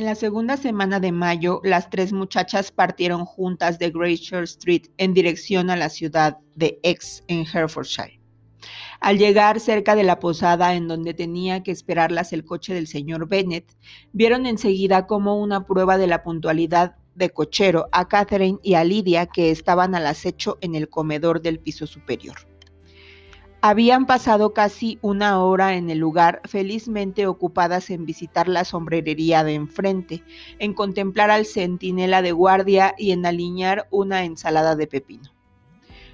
En la segunda semana de mayo, las tres muchachas partieron juntas de Great Street en dirección a la ciudad de X en Herefordshire. Al llegar cerca de la posada en donde tenía que esperarlas el coche del señor Bennet, vieron enseguida como una prueba de la puntualidad de cochero a Catherine y a Lydia que estaban al acecho en el comedor del piso superior. Habían pasado casi una hora en el lugar, felizmente ocupadas en visitar la sombrerería de enfrente, en contemplar al centinela de guardia y en alinear una ensalada de pepino.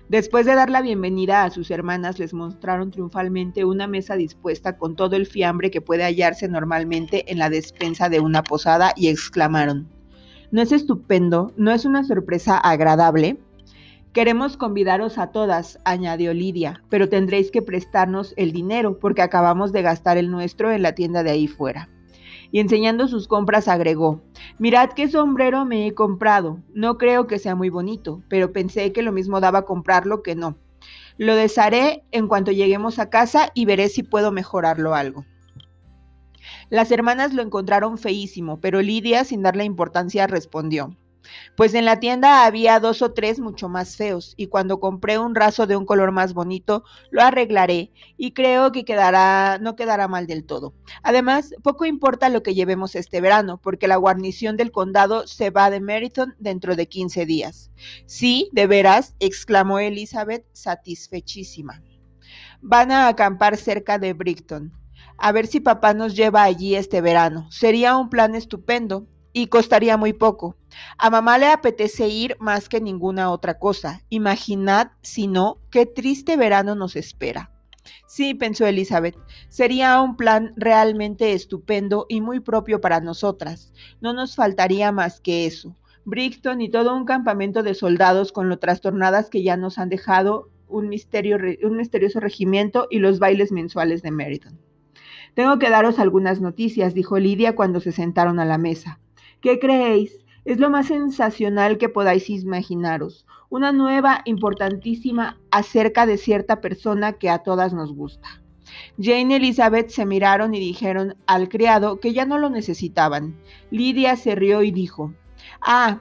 Después de dar la bienvenida a sus hermanas, les mostraron triunfalmente una mesa dispuesta con todo el fiambre que puede hallarse normalmente en la despensa de una posada y exclamaron, ¿No es estupendo? ¿No es una sorpresa agradable? Queremos convidaros a todas, añadió Lidia, pero tendréis que prestarnos el dinero porque acabamos de gastar el nuestro en la tienda de ahí fuera. Y enseñando sus compras agregó, mirad qué sombrero me he comprado. No creo que sea muy bonito, pero pensé que lo mismo daba comprarlo que no. Lo desharé en cuanto lleguemos a casa y veré si puedo mejorarlo algo. Las hermanas lo encontraron feísimo, pero Lidia, sin darle importancia, respondió, pues en la tienda había dos o tres mucho más feos, y cuando compré un raso de un color más bonito, lo arreglaré, y creo que quedará, no quedará mal del todo. Además, poco importa lo que llevemos este verano, porque la guarnición del condado se va de Meriton dentro de 15 días. Sí, de veras, exclamó Elizabeth, satisfechísima. Van a acampar cerca de Brighton. A ver si papá nos lleva allí este verano. Sería un plan estupendo y costaría muy poco. A mamá le apetece ir más que ninguna otra cosa. Imaginad, si no, qué triste verano nos espera. Sí, pensó Elizabeth, sería un plan realmente estupendo y muy propio para nosotras. No nos faltaría más que eso. Brighton y todo un campamento de soldados con lo trastornadas que ya nos han dejado un misterioso regimiento y los bailes mensuales de Meriden. Tengo que daros algunas noticias, dijo Lidia cuando se sentaron a la mesa. ¿Qué creéis? Es lo más sensacional que podáis imaginaros. Una nueva importantísima acerca de cierta persona que a todas nos gusta. Jane y Elizabeth se miraron y dijeron al criado que ya no lo necesitaban. Lidia se rió y dijo, Ah,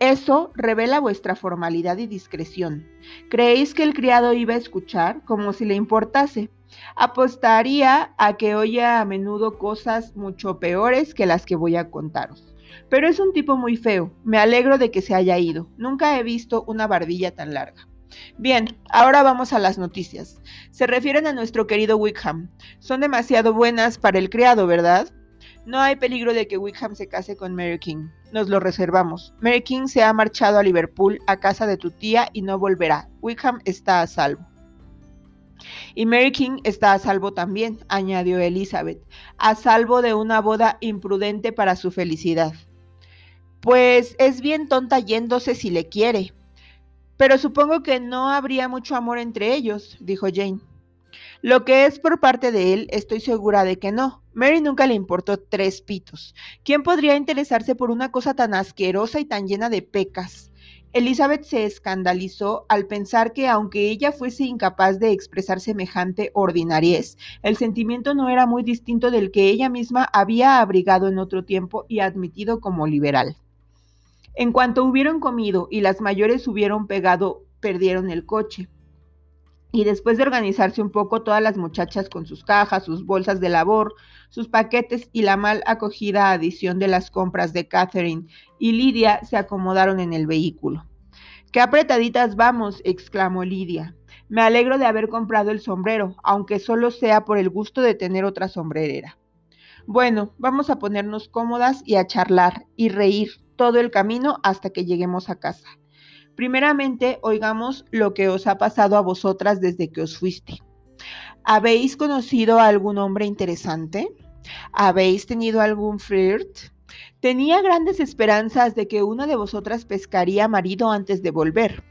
eso revela vuestra formalidad y discreción. ¿Creéis que el criado iba a escuchar como si le importase? Apostaría a que oye a menudo cosas mucho peores que las que voy a contaros. Pero es un tipo muy feo. Me alegro de que se haya ido. Nunca he visto una barbilla tan larga. Bien, ahora vamos a las noticias. Se refieren a nuestro querido Wickham. Son demasiado buenas para el criado, ¿verdad? No hay peligro de que Wickham se case con Mary King. Nos lo reservamos. Mary King se ha marchado a Liverpool a casa de tu tía y no volverá. Wickham está a salvo. Y Mary King está a salvo también, añadió Elizabeth, a salvo de una boda imprudente para su felicidad. Pues es bien tonta yéndose si le quiere. Pero supongo que no habría mucho amor entre ellos, dijo Jane. Lo que es por parte de él, estoy segura de que no. Mary nunca le importó tres pitos. ¿Quién podría interesarse por una cosa tan asquerosa y tan llena de pecas? Elizabeth se escandalizó al pensar que aunque ella fuese incapaz de expresar semejante ordinariez, el sentimiento no era muy distinto del que ella misma había abrigado en otro tiempo y admitido como liberal. En cuanto hubieron comido y las mayores hubieron pegado, perdieron el coche. Y después de organizarse un poco, todas las muchachas con sus cajas, sus bolsas de labor, sus paquetes y la mal acogida adición de las compras de Catherine y Lidia se acomodaron en el vehículo. ¡Qué apretaditas vamos! exclamó Lidia. Me alegro de haber comprado el sombrero, aunque solo sea por el gusto de tener otra sombrerera. Bueno, vamos a ponernos cómodas y a charlar y reír todo el camino hasta que lleguemos a casa. Primeramente, oigamos lo que os ha pasado a vosotras desde que os fuiste. ¿Habéis conocido a algún hombre interesante? ¿Habéis tenido algún flirt? Tenía grandes esperanzas de que una de vosotras pescaría marido antes de volver.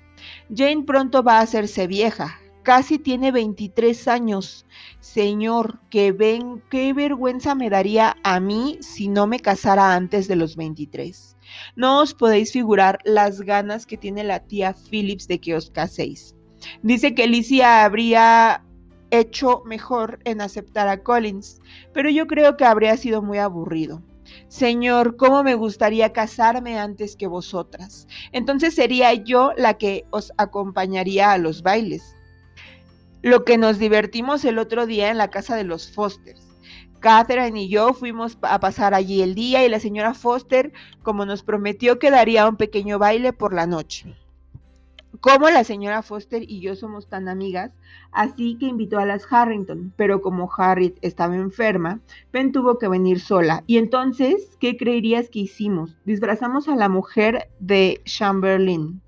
Jane pronto va a hacerse vieja, casi tiene 23 años. Señor, que ven, qué vergüenza me daría a mí si no me casara antes de los 23. No os podéis figurar las ganas que tiene la tía Phillips de que os caséis. Dice que Alicia habría hecho mejor en aceptar a Collins, pero yo creo que habría sido muy aburrido. Señor, ¿cómo me gustaría casarme antes que vosotras? Entonces sería yo la que os acompañaría a los bailes. Lo que nos divertimos el otro día en la casa de los Fosters. Catherine y yo fuimos a pasar allí el día y la señora Foster, como nos prometió, que daría un pequeño baile por la noche. Como la señora Foster y yo somos tan amigas, así que invitó a las Harrington, pero como Harriet estaba enferma, Ben tuvo que venir sola. Y entonces, ¿qué creerías que hicimos? Disfrazamos a la mujer de Chamberlain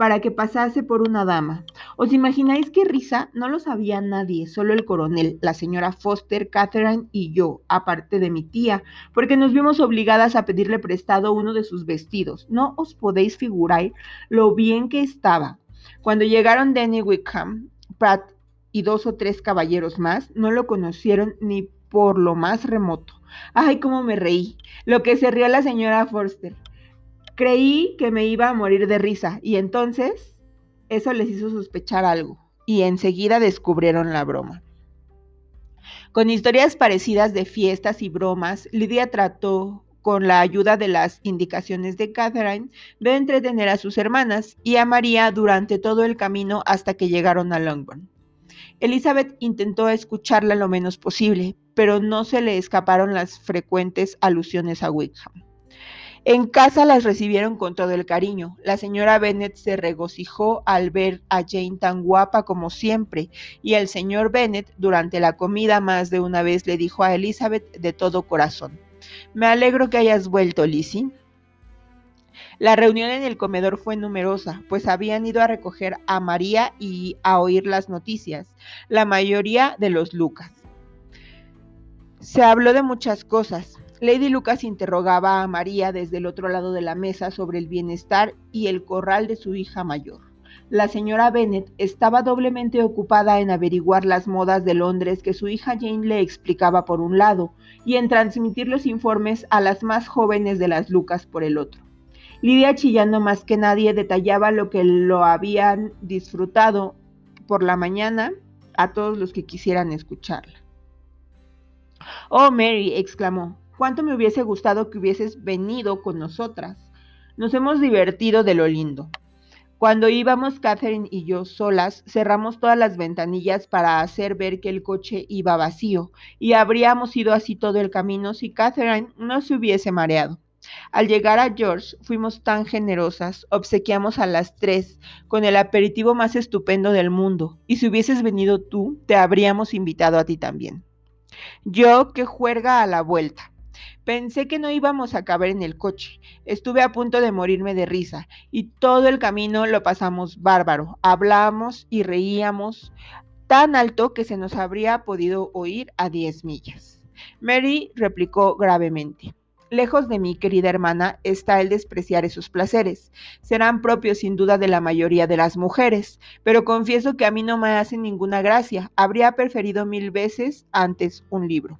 para que pasase por una dama. ¿Os imagináis qué risa? No lo sabía nadie, solo el coronel, la señora Foster, Catherine y yo, aparte de mi tía, porque nos vimos obligadas a pedirle prestado uno de sus vestidos. No os podéis figurar lo bien que estaba. Cuando llegaron Danny Wickham, Pratt y dos o tres caballeros más, no lo conocieron ni por lo más remoto. Ay, cómo me reí. Lo que se rió la señora Foster. Creí que me iba a morir de risa y entonces eso les hizo sospechar algo y enseguida descubrieron la broma. Con historias parecidas de fiestas y bromas, Lidia trató, con la ayuda de las indicaciones de Catherine, de entretener a sus hermanas y a María durante todo el camino hasta que llegaron a Longbourn. Elizabeth intentó escucharla lo menos posible, pero no se le escaparon las frecuentes alusiones a Wickham. En casa las recibieron con todo el cariño. La señora Bennet se regocijó al ver a Jane tan guapa como siempre, y el señor Bennet durante la comida más de una vez le dijo a Elizabeth de todo corazón, Me alegro que hayas vuelto, Lizzie. La reunión en el comedor fue numerosa, pues habían ido a recoger a María y a oír las noticias, la mayoría de los Lucas. Se habló de muchas cosas, Lady Lucas interrogaba a María desde el otro lado de la mesa sobre el bienestar y el corral de su hija mayor. La señora Bennet estaba doblemente ocupada en averiguar las modas de Londres que su hija Jane le explicaba por un lado y en transmitir los informes a las más jóvenes de las Lucas por el otro. Lidia, chillando más que nadie, detallaba lo que lo habían disfrutado por la mañana a todos los que quisieran escucharla. Oh, Mary, exclamó, cuánto me hubiese gustado que hubieses venido con nosotras. Nos hemos divertido de lo lindo. Cuando íbamos Catherine y yo solas, cerramos todas las ventanillas para hacer ver que el coche iba vacío, y habríamos ido así todo el camino si Catherine no se hubiese mareado. Al llegar a George, fuimos tan generosas, obsequiamos a las tres con el aperitivo más estupendo del mundo, y si hubieses venido tú, te habríamos invitado a ti también. Yo que juerga a la vuelta. Pensé que no íbamos a caber en el coche. Estuve a punto de morirme de risa y todo el camino lo pasamos bárbaro. Hablamos y reíamos tan alto que se nos habría podido oír a diez millas. Mary replicó gravemente. Lejos de mi querida hermana está el despreciar esos placeres. Serán propios sin duda de la mayoría de las mujeres, pero confieso que a mí no me hacen ninguna gracia. Habría preferido mil veces antes un libro.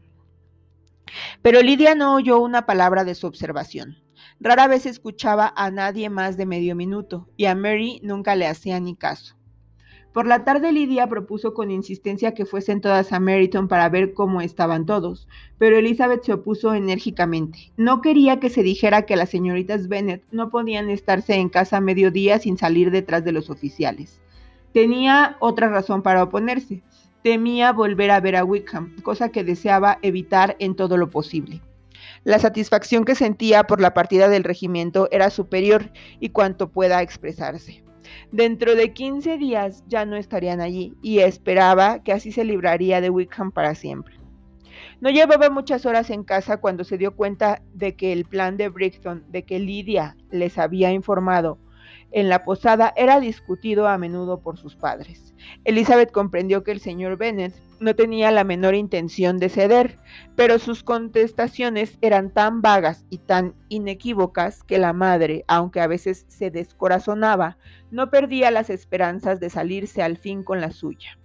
Pero Lidia no oyó una palabra de su observación. Rara vez escuchaba a nadie más de medio minuto, y a Mary nunca le hacía ni caso. Por la tarde Lidia propuso con insistencia que fuesen todas a Meryton para ver cómo estaban todos, pero Elizabeth se opuso enérgicamente. No quería que se dijera que las señoritas Bennet no podían estarse en casa a mediodía sin salir detrás de los oficiales. Tenía otra razón para oponerse. Temía volver a ver a Wickham, cosa que deseaba evitar en todo lo posible. La satisfacción que sentía por la partida del regimiento era superior y cuanto pueda expresarse. Dentro de 15 días ya no estarían allí y esperaba que así se libraría de Wickham para siempre. No llevaba muchas horas en casa cuando se dio cuenta de que el plan de Brixton, de que Lidia les había informado, en la posada era discutido a menudo por sus padres. Elizabeth comprendió que el señor Bennet no tenía la menor intención de ceder, pero sus contestaciones eran tan vagas y tan inequívocas que la madre, aunque a veces se descorazonaba, no perdía las esperanzas de salirse al fin con la suya.